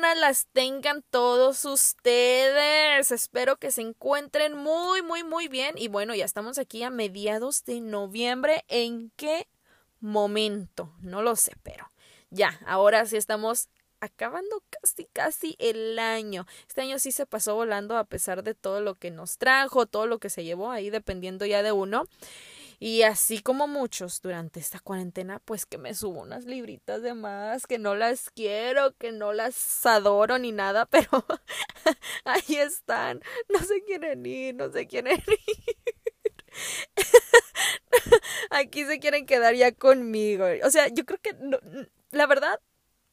las tengan todos ustedes. Espero que se encuentren muy, muy, muy bien. Y bueno, ya estamos aquí a mediados de noviembre. ¿En qué momento? No lo sé, pero ya, ahora sí estamos acabando casi, casi el año. Este año sí se pasó volando a pesar de todo lo que nos trajo, todo lo que se llevó ahí, dependiendo ya de uno. Y así como muchos durante esta cuarentena, pues que me subo unas libritas de más, que no las quiero, que no las adoro ni nada, pero ahí están. No se quieren ir, no se quieren ir. Aquí se quieren quedar ya conmigo. O sea, yo creo que la verdad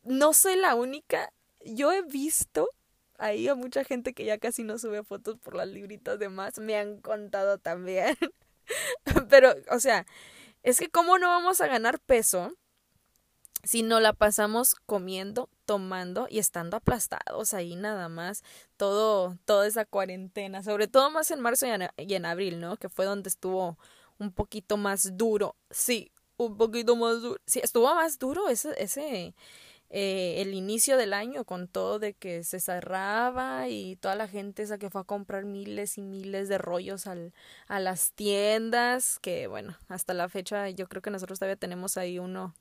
no soy la única. Yo he visto ahí a mucha gente que ya casi no sube fotos por las libritas de más. Me han contado también. Pero, o sea, es que cómo no vamos a ganar peso si no la pasamos comiendo, tomando y estando aplastados ahí nada más, todo, toda esa cuarentena, sobre todo más en marzo y en, abril, ¿no? Que fue donde estuvo un poquito más duro. Sí, un poquito más duro. Sí, estuvo más duro ese, ese, eh, el inicio del año con todo de que se cerraba y toda la gente esa que fue a comprar miles y miles de rollos al, a las tiendas, que bueno, hasta la fecha yo creo que nosotros todavía tenemos ahí uno,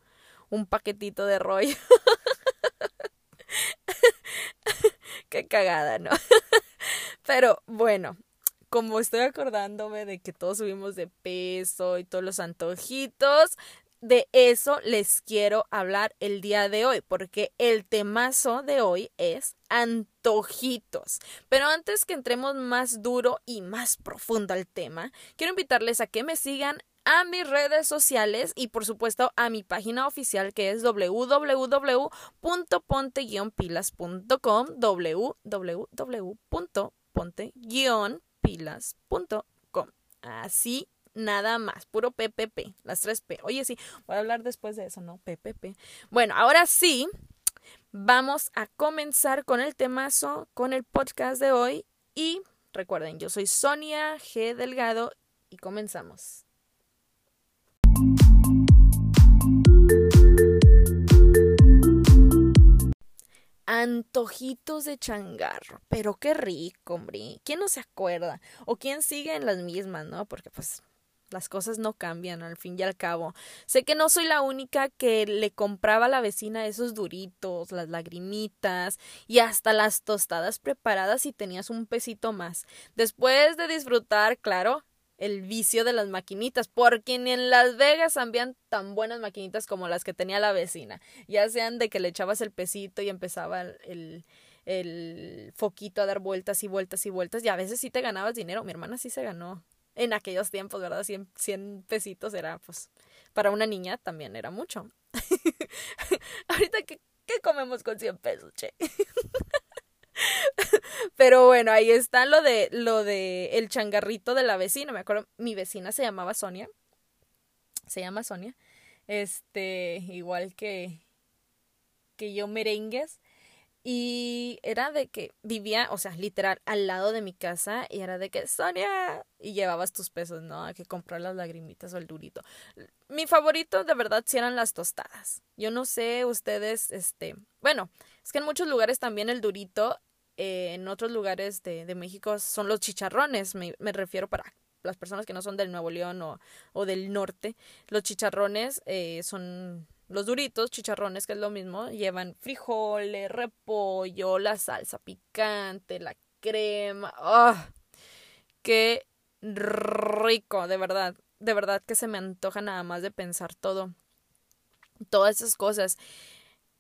un paquetito de rollo. Qué cagada, ¿no? Pero bueno, como estoy acordándome de que todos subimos de peso y todos los antojitos, de eso les quiero hablar el día de hoy, porque el temazo de hoy es antojitos. Pero antes que entremos más duro y más profundo al tema, quiero invitarles a que me sigan a mis redes sociales y por supuesto a mi página oficial que es www.ponte-pilas.com www.ponte-pilas.com Así nada más, puro PPP, las tres P. Oye, sí, voy a hablar después de eso, ¿no? PPP. Bueno, ahora sí, vamos a comenzar con el temazo, con el podcast de hoy. Y recuerden, yo soy Sonia G. Delgado y comenzamos. Antojitos de changarro. Pero qué rico, hombre. ¿Quién no se acuerda? O quién sigue en las mismas, ¿no? Porque pues las cosas no cambian al fin y al cabo. Sé que no soy la única que le compraba a la vecina esos duritos, las lagrimitas y hasta las tostadas preparadas y tenías un pesito más. Después de disfrutar, claro, el vicio de las maquinitas, porque ni en Las Vegas habían tan buenas maquinitas como las que tenía la vecina. Ya sean de que le echabas el pesito y empezaba el, el foquito a dar vueltas y vueltas y vueltas y a veces sí te ganabas dinero. Mi hermana sí se ganó en aquellos tiempos, ¿verdad? 100, 100 pesitos era, pues, para una niña también era mucho. Ahorita, ¿qué, ¿qué comemos con 100 pesos, che? Pero bueno, ahí está lo de lo de el changarrito de la vecina. Me acuerdo, mi vecina se llamaba Sonia. Se llama Sonia. Este, igual que que yo merengues. Y era de que vivía, o sea, literal, al lado de mi casa, y era de que, Sonia, y llevabas tus pesos, ¿no? A que comprar las lagrimitas o el durito. Mi favorito, de verdad, sí eran las tostadas. Yo no sé, ustedes, este, bueno, es que en muchos lugares también el durito, eh, en otros lugares de, de México son los chicharrones, me, me refiero para las personas que no son del Nuevo León o, o del norte. Los chicharrones eh, son los duritos, chicharrones, que es lo mismo, llevan frijoles, repollo, la salsa picante, la crema. ¡Ah! ¡Qué rico! De verdad, de verdad que se me antoja nada más de pensar todo. Todas esas cosas.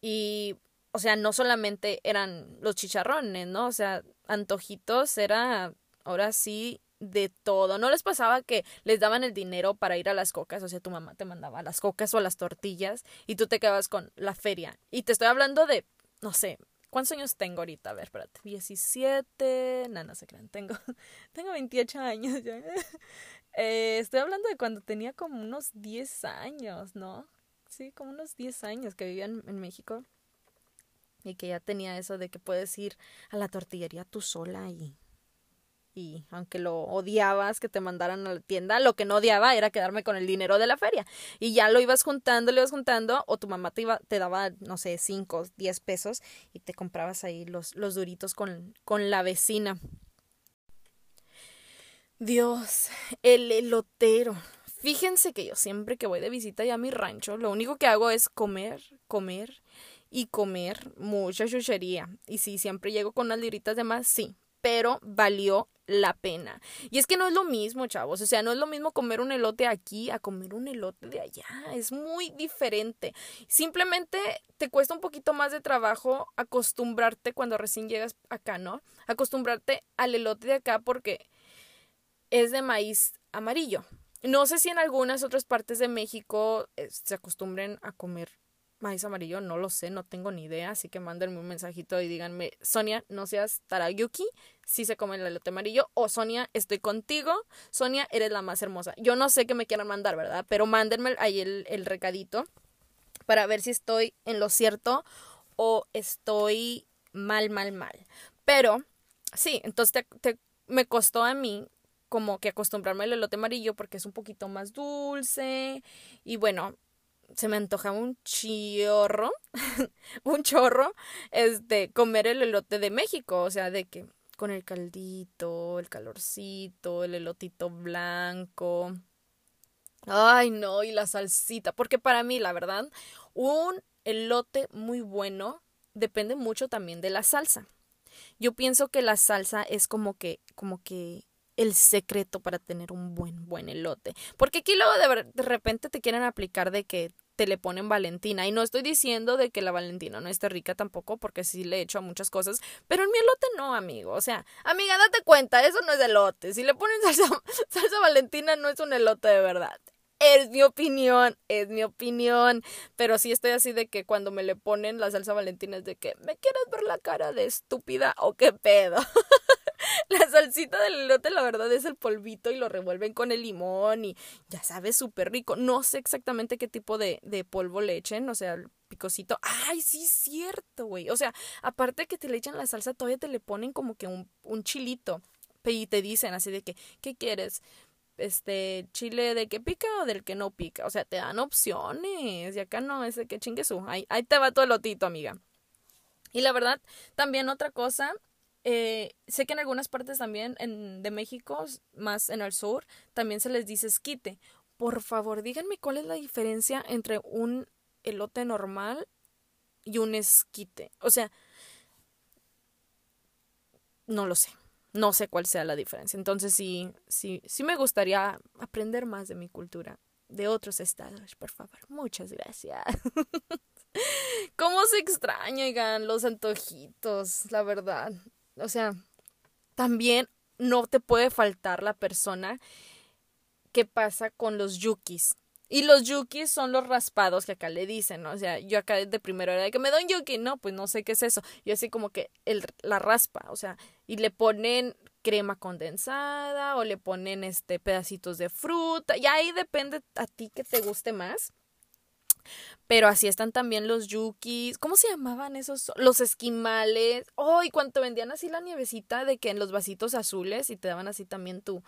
Y, o sea, no solamente eran los chicharrones, ¿no? O sea, antojitos era, ahora sí, de todo. ¿No les pasaba que les daban el dinero para ir a las cocas? O sea, tu mamá te mandaba las cocas o las tortillas y tú te quedabas con la feria. Y te estoy hablando de, no sé, ¿cuántos años tengo ahorita? A ver, espérate. 17. No, no se crean. Tengo, tengo 28 años ya. Eh, estoy hablando de cuando tenía como unos 10 años, ¿no? Sí, como unos 10 años que vivía en, en México. Y que ya tenía eso de que puedes ir a la tortillería tú sola y y aunque lo odiabas que te mandaran a la tienda, lo que no odiaba era quedarme con el dinero de la feria. Y ya lo ibas juntando, lo ibas juntando, o tu mamá te, iba, te daba, no sé, 5, 10 pesos y te comprabas ahí los, los duritos con, con la vecina. Dios, el elotero. Fíjense que yo siempre que voy de visita ya a mi rancho, lo único que hago es comer, comer y comer mucha chuchería. Y sí, siempre llego con unas liritas de más, sí, pero valió la pena. Y es que no es lo mismo, chavos. O sea, no es lo mismo comer un elote aquí a comer un elote de allá. Es muy diferente. Simplemente te cuesta un poquito más de trabajo acostumbrarte cuando recién llegas acá, ¿no? Acostumbrarte al elote de acá porque es de maíz amarillo. No sé si en algunas otras partes de México eh, se acostumbren a comer maíz amarillo, no lo sé, no tengo ni idea, así que mándenme un mensajito y díganme, Sonia, no seas Tarayuki, si se come el elote amarillo, o Sonia, estoy contigo, Sonia, eres la más hermosa. Yo no sé qué me quieran mandar, ¿verdad? Pero mándenme ahí el, el recadito para ver si estoy en lo cierto o estoy mal, mal, mal. Pero, sí, entonces te, me costó a mí como que acostumbrarme al elote amarillo porque es un poquito más dulce y bueno, se me antoja un chorro, un chorro, este, comer el elote de México, o sea, de que con el caldito, el calorcito, el elotito blanco. Ay, no, y la salsita, porque para mí, la verdad, un elote muy bueno depende mucho también de la salsa. Yo pienso que la salsa es como que, como que el secreto para tener un buen, buen elote. Porque aquí luego de, repente te quieren aplicar de que te le ponen Valentina. Y no estoy diciendo de que la Valentina no esté rica tampoco, porque sí le he hecho a muchas cosas. Pero en mi elote no, amigo. O sea, amiga, date cuenta, eso no es elote. Si le ponen salsa, salsa Valentina, no es un elote de verdad. Es mi opinión, es mi opinión. Pero sí estoy así de que cuando me le ponen la salsa valentina es de que, ¿me quieres ver la cara de estúpida o qué pedo? la salsita del elote, la verdad, es el polvito y lo revuelven con el limón y ya sabes, súper rico. No sé exactamente qué tipo de, de polvo le echen, o sea, el picosito. Ay, sí, cierto, güey. O sea, aparte que te le echan la salsa, todavía te le ponen como que un, un chilito. Y te dicen así de que, ¿qué quieres? este chile de que pica o del que no pica. O sea, te dan opciones. Y acá no es de que chingue su. Ahí, ahí te va todo el lotito, amiga. Y la verdad, también otra cosa. Eh, sé que en algunas partes también en, de México, más en el sur, también se les dice esquite. Por favor, díganme cuál es la diferencia entre un elote normal y un esquite. O sea, no lo sé no sé cuál sea la diferencia. Entonces sí, sí, sí me gustaría aprender más de mi cultura, de otros estados, por favor. Muchas gracias. ¿Cómo se extrañan los antojitos, la verdad? O sea, también no te puede faltar la persona que pasa con los yukis. Y los yukis son los raspados que acá le dicen, ¿no? O sea, yo acá de primero era de que me da un yuki, no, pues no sé qué es eso. Yo así como que el, la raspa, o sea, y le ponen crema condensada o le ponen este pedacitos de fruta. Y ahí depende a ti que te guste más. Pero así están también los yukis. ¿Cómo se llamaban esos? Los esquimales. Oh, y cuando vendían así la nievecita de que en los vasitos azules y te daban así también tu,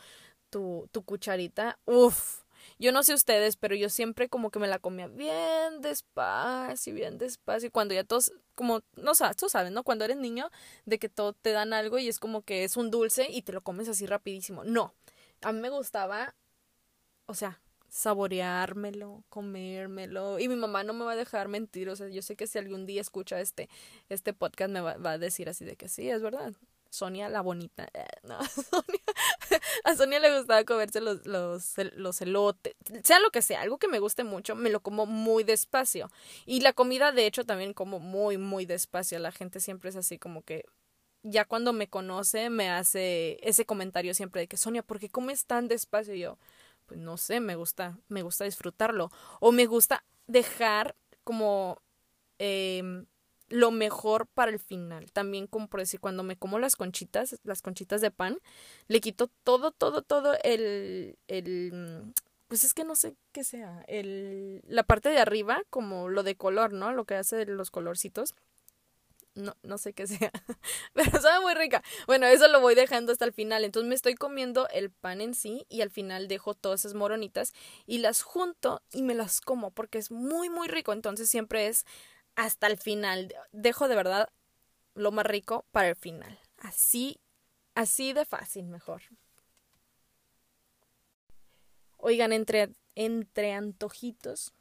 tu, tu cucharita. Uf yo no sé ustedes, pero yo siempre como que me la comía bien despacio, bien despacio. Y cuando ya todos, como, no sabes, tú sabes, ¿no? Cuando eres niño, de que todo te dan algo y es como que es un dulce y te lo comes así rapidísimo. No. A mí me gustaba, o sea, saboreármelo, comérmelo. Y mi mamá no me va a dejar mentir. O sea, yo sé que si algún día escucha este, este podcast me va, va a decir así de que sí, es verdad. Sonia la bonita. Eh, no, a Sonia le gustaba comerse los, los, los elotes, sea lo que sea, algo que me guste mucho, me lo como muy despacio. Y la comida, de hecho, también como muy, muy despacio. La gente siempre es así como que ya cuando me conoce me hace ese comentario siempre de que Sonia, ¿por qué comes tan despacio? Y yo, pues no sé, me gusta, me gusta disfrutarlo. O me gusta dejar como eh, lo mejor para el final. También como por decir, cuando me como las conchitas, las conchitas de pan, le quito todo, todo, todo el, el pues es que no sé qué sea, el, la parte de arriba, como lo de color, ¿no? Lo que hace los colorcitos. No, no sé qué sea, pero sabe muy rica. Bueno, eso lo voy dejando hasta el final. Entonces me estoy comiendo el pan en sí y al final dejo todas esas moronitas y las junto y me las como porque es muy, muy rico. Entonces siempre es hasta el final. Dejo de verdad lo más rico para el final. Así, así de fácil, mejor. Oigan, entre, entre antojitos.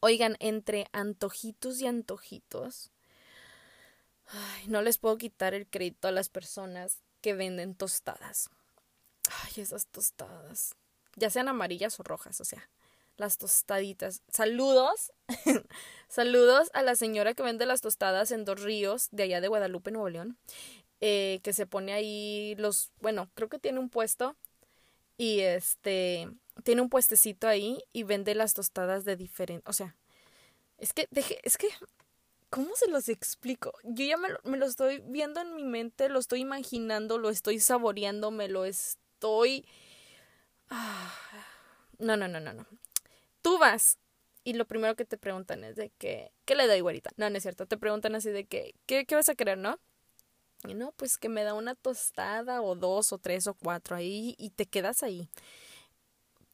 Oigan, entre antojitos y antojitos. Ay, no les puedo quitar el crédito a las personas que venden tostadas. Ay, esas tostadas. Ya sean amarillas o rojas, o sea, las tostaditas. Saludos. Saludos a la señora que vende las tostadas en Dos Ríos, de allá de Guadalupe, Nuevo León. Eh, que se pone ahí los. Bueno, creo que tiene un puesto. Y este. Tiene un puestecito ahí y vende las tostadas de diferente. O sea, es que, es que ¿Cómo se los explico? Yo ya me lo, estoy viendo en mi mente, lo estoy imaginando, lo estoy saboreando, me lo estoy... No, no, no, no, no. Tú vas y lo primero que te preguntan es de que, ¿qué le doy, güerita? No, no es cierto. Te preguntan así de que, ¿qué, qué vas a querer, no? Y no, pues que me da una tostada o dos o tres o cuatro ahí y te quedas ahí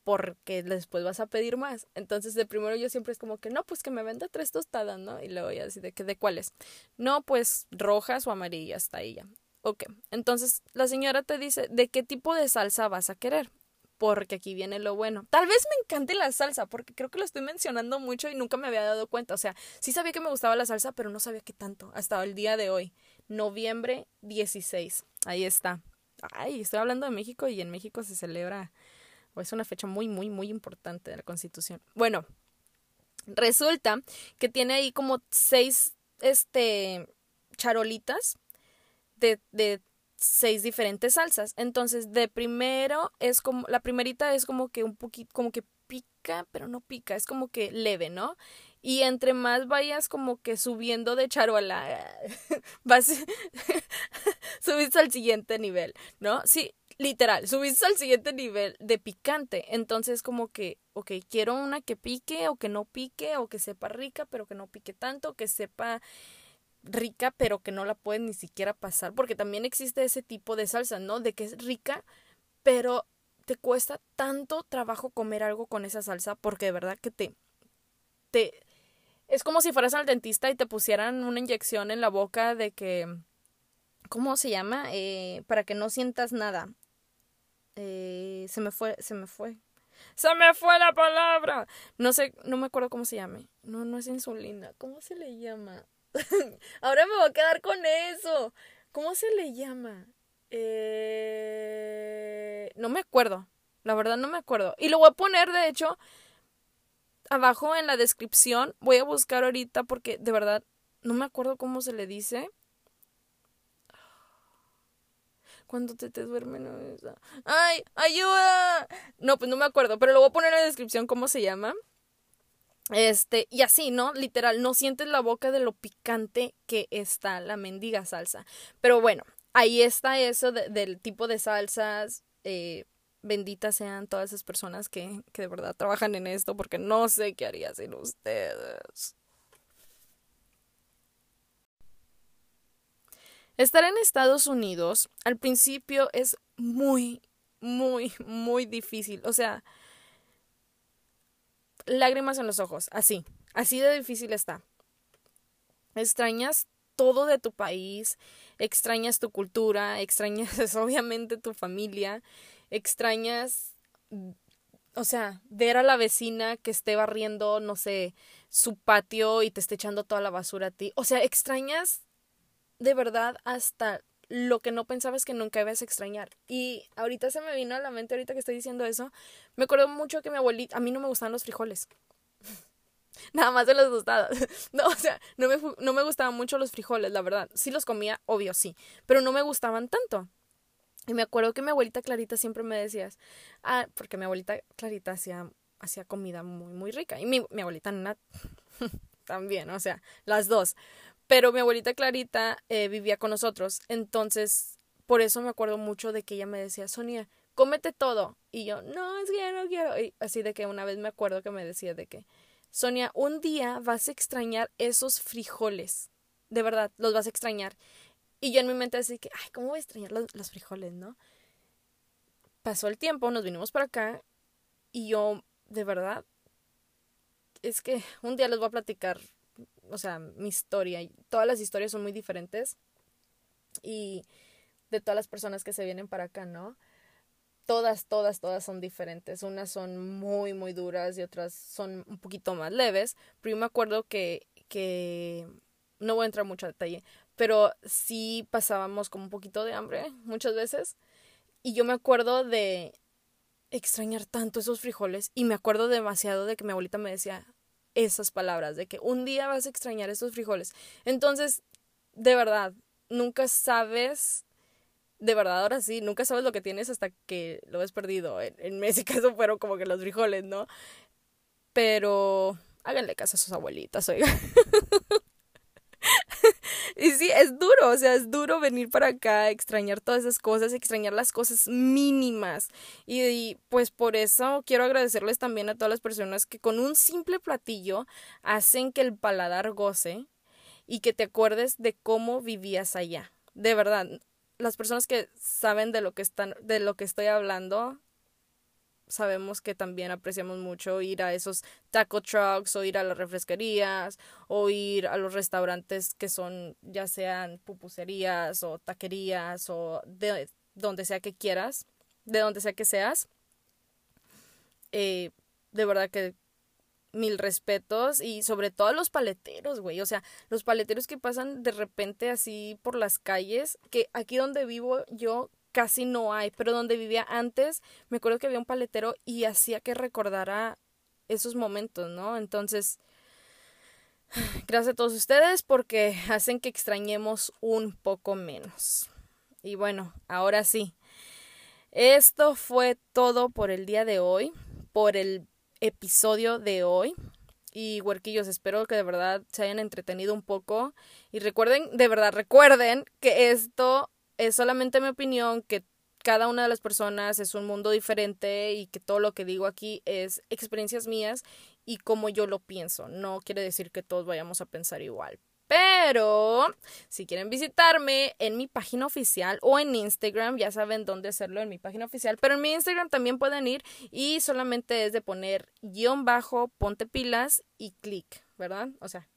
porque después vas a pedir más. Entonces, de primero yo siempre es como que, no, pues que me venda tres tostadas, ¿no? Y luego ya así de que, ¿de cuáles? No, pues rojas o amarillas, está ahí ya. Ok, entonces la señora te dice, ¿de qué tipo de salsa vas a querer? Porque aquí viene lo bueno. Tal vez me encante la salsa, porque creo que lo estoy mencionando mucho y nunca me había dado cuenta. O sea, sí sabía que me gustaba la salsa, pero no sabía qué tanto. Hasta el día de hoy, noviembre 16. Ahí está. Ay, estoy hablando de México y en México se celebra es una fecha muy, muy, muy importante de la Constitución. Bueno, resulta que tiene ahí como seis, este, charolitas de, de seis diferentes salsas. Entonces, de primero es como, la primerita es como que un poquito, como que pica, pero no pica, es como que leve, ¿no? Y entre más vayas como que subiendo de charola, vas, subís al siguiente nivel, ¿no? Sí, literal, subiste al siguiente nivel de picante. Entonces, como que, ok, quiero una que pique o que no pique o que sepa rica, pero que no pique tanto, que sepa rica, pero que no la puedes ni siquiera pasar, porque también existe ese tipo de salsa, ¿no? De que es rica, pero te cuesta tanto trabajo comer algo con esa salsa, porque de verdad que te, te, es como si fueras al dentista y te pusieran una inyección en la boca de que, ¿cómo se llama? Eh, para que no sientas nada. Eh, se me fue, se me fue. Se me fue la palabra. No sé, no me acuerdo cómo se llame. No, no es insulina. ¿Cómo se le llama? Ahora me voy a quedar con eso. ¿Cómo se le llama? Eh... No me acuerdo. La verdad no me acuerdo. Y lo voy a poner, de hecho, abajo en la descripción. Voy a buscar ahorita porque de verdad no me acuerdo cómo se le dice cuando te, te duermen. ¡Ay! ¡Ayuda! No, pues no me acuerdo, pero lo voy a poner en la descripción cómo se llama. Este, y así, ¿no? Literal, no sientes la boca de lo picante que está la mendiga salsa. Pero bueno, ahí está eso del tipo de salsas. Eh, benditas sean todas esas personas que, que de verdad trabajan en esto, porque no sé qué haría sin ustedes. Estar en Estados Unidos al principio es muy, muy, muy difícil. O sea, lágrimas en los ojos, así, así de difícil está. Extrañas todo de tu país, extrañas tu cultura, extrañas obviamente tu familia, extrañas, o sea, ver a la vecina que esté barriendo, no sé, su patio y te esté echando toda la basura a ti. O sea, extrañas de verdad hasta lo que no pensabas que nunca ibas a extrañar. Y ahorita se me vino a la mente, ahorita que estoy diciendo eso, me acuerdo mucho que mi abuelita, a mí no me gustaban los frijoles. Nada más de las tostadas. No, o sea, no me, no me gustaban mucho los frijoles, la verdad. Sí los comía, obvio, sí. Pero no me gustaban tanto. Y me acuerdo que mi abuelita Clarita siempre me decías, ah, porque mi abuelita Clarita hacía, hacía comida muy, muy rica. Y mi, mi abuelita Nat también, o sea, las dos. Pero mi abuelita Clarita eh, vivía con nosotros, entonces por eso me acuerdo mucho de que ella me decía, Sonia, cómete todo. Y yo, no, es que no quiero. Y así de que una vez me acuerdo que me decía de que, Sonia, un día vas a extrañar esos frijoles. de verdad, los vas a extrañar. Y yo en mi mente así que, ay, ¿cómo voy a extrañar los, los frijoles, no? Pasó el tiempo, nos vinimos para acá y yo, de verdad, es que un día les voy a platicar, o sea, mi historia. Todas las historias son muy diferentes y de todas las personas que se vienen para acá, ¿no? Todas, todas, todas son diferentes. Unas son muy, muy duras y otras son un poquito más leves. Pero yo me acuerdo que, que no voy a entrar mucho a detalle, pero sí pasábamos como un poquito de hambre muchas veces. Y yo me acuerdo de extrañar tanto esos frijoles y me acuerdo demasiado de que mi abuelita me decía esas palabras, de que un día vas a extrañar esos frijoles. Entonces, de verdad, nunca sabes, de verdad, ahora sí, nunca sabes lo que tienes hasta que lo ves perdido. En, en caso fueron como que los frijoles, ¿no? Pero háganle caso a sus abuelitas, oiga. y sí, es duro, o sea, es duro venir para acá, extrañar todas esas cosas, extrañar las cosas mínimas. Y, pues por eso quiero agradecerles también a todas las personas que con un simple platillo hacen que el paladar goce y que te acuerdes de cómo vivías allá. De verdad, las personas que saben de lo que están de lo que estoy hablando sabemos que también apreciamos mucho ir a esos taco trucks o ir a las refresquerías o ir a los restaurantes que son ya sean pupuserías o taquerías o de donde sea que quieras, de donde sea que seas. Eh, de verdad que mil respetos y sobre todo a los paleteros, güey. O sea, los paleteros que pasan de repente así por las calles, que aquí donde vivo yo casi no hay, pero donde vivía antes, me acuerdo que había un paletero y hacía que recordara esos momentos, ¿no? Entonces, gracias a todos ustedes porque hacen que extrañemos un poco menos. Y bueno, ahora sí. Esto fue todo por el día de hoy, por el episodio de hoy. Y huerquillos, espero que de verdad se hayan entretenido un poco. Y recuerden, de verdad, recuerden que esto es solamente mi opinión, que cada una de las personas es un mundo diferente y que todo lo que digo aquí es experiencias mías y como yo lo pienso. No quiere decir que todos vayamos a pensar igual. Pero si quieren visitarme en mi página oficial o en Instagram, ya saben dónde hacerlo en mi página oficial. Pero en mi Instagram también pueden ir y solamente es de poner guion bajo, ponte pilas y clic, ¿verdad? O sea,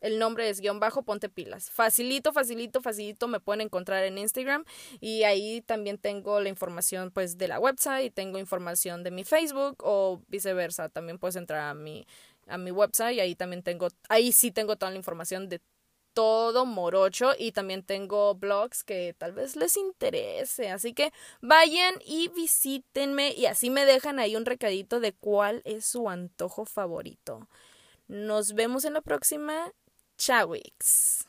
el nombre es guion bajo ponte pilas. Facilito, facilito, facilito me pueden encontrar en Instagram y ahí también tengo la información pues de la website y tengo información de mi Facebook o viceversa. También puedes entrar a mi, a mi website y ahí también tengo, ahí sí tengo toda la información de todo morocho y también tengo blogs que tal vez les interese. Así que vayan y visítenme y así me dejan ahí un recadito de cuál es su antojo favorito. Nos vemos en la próxima. Chawix.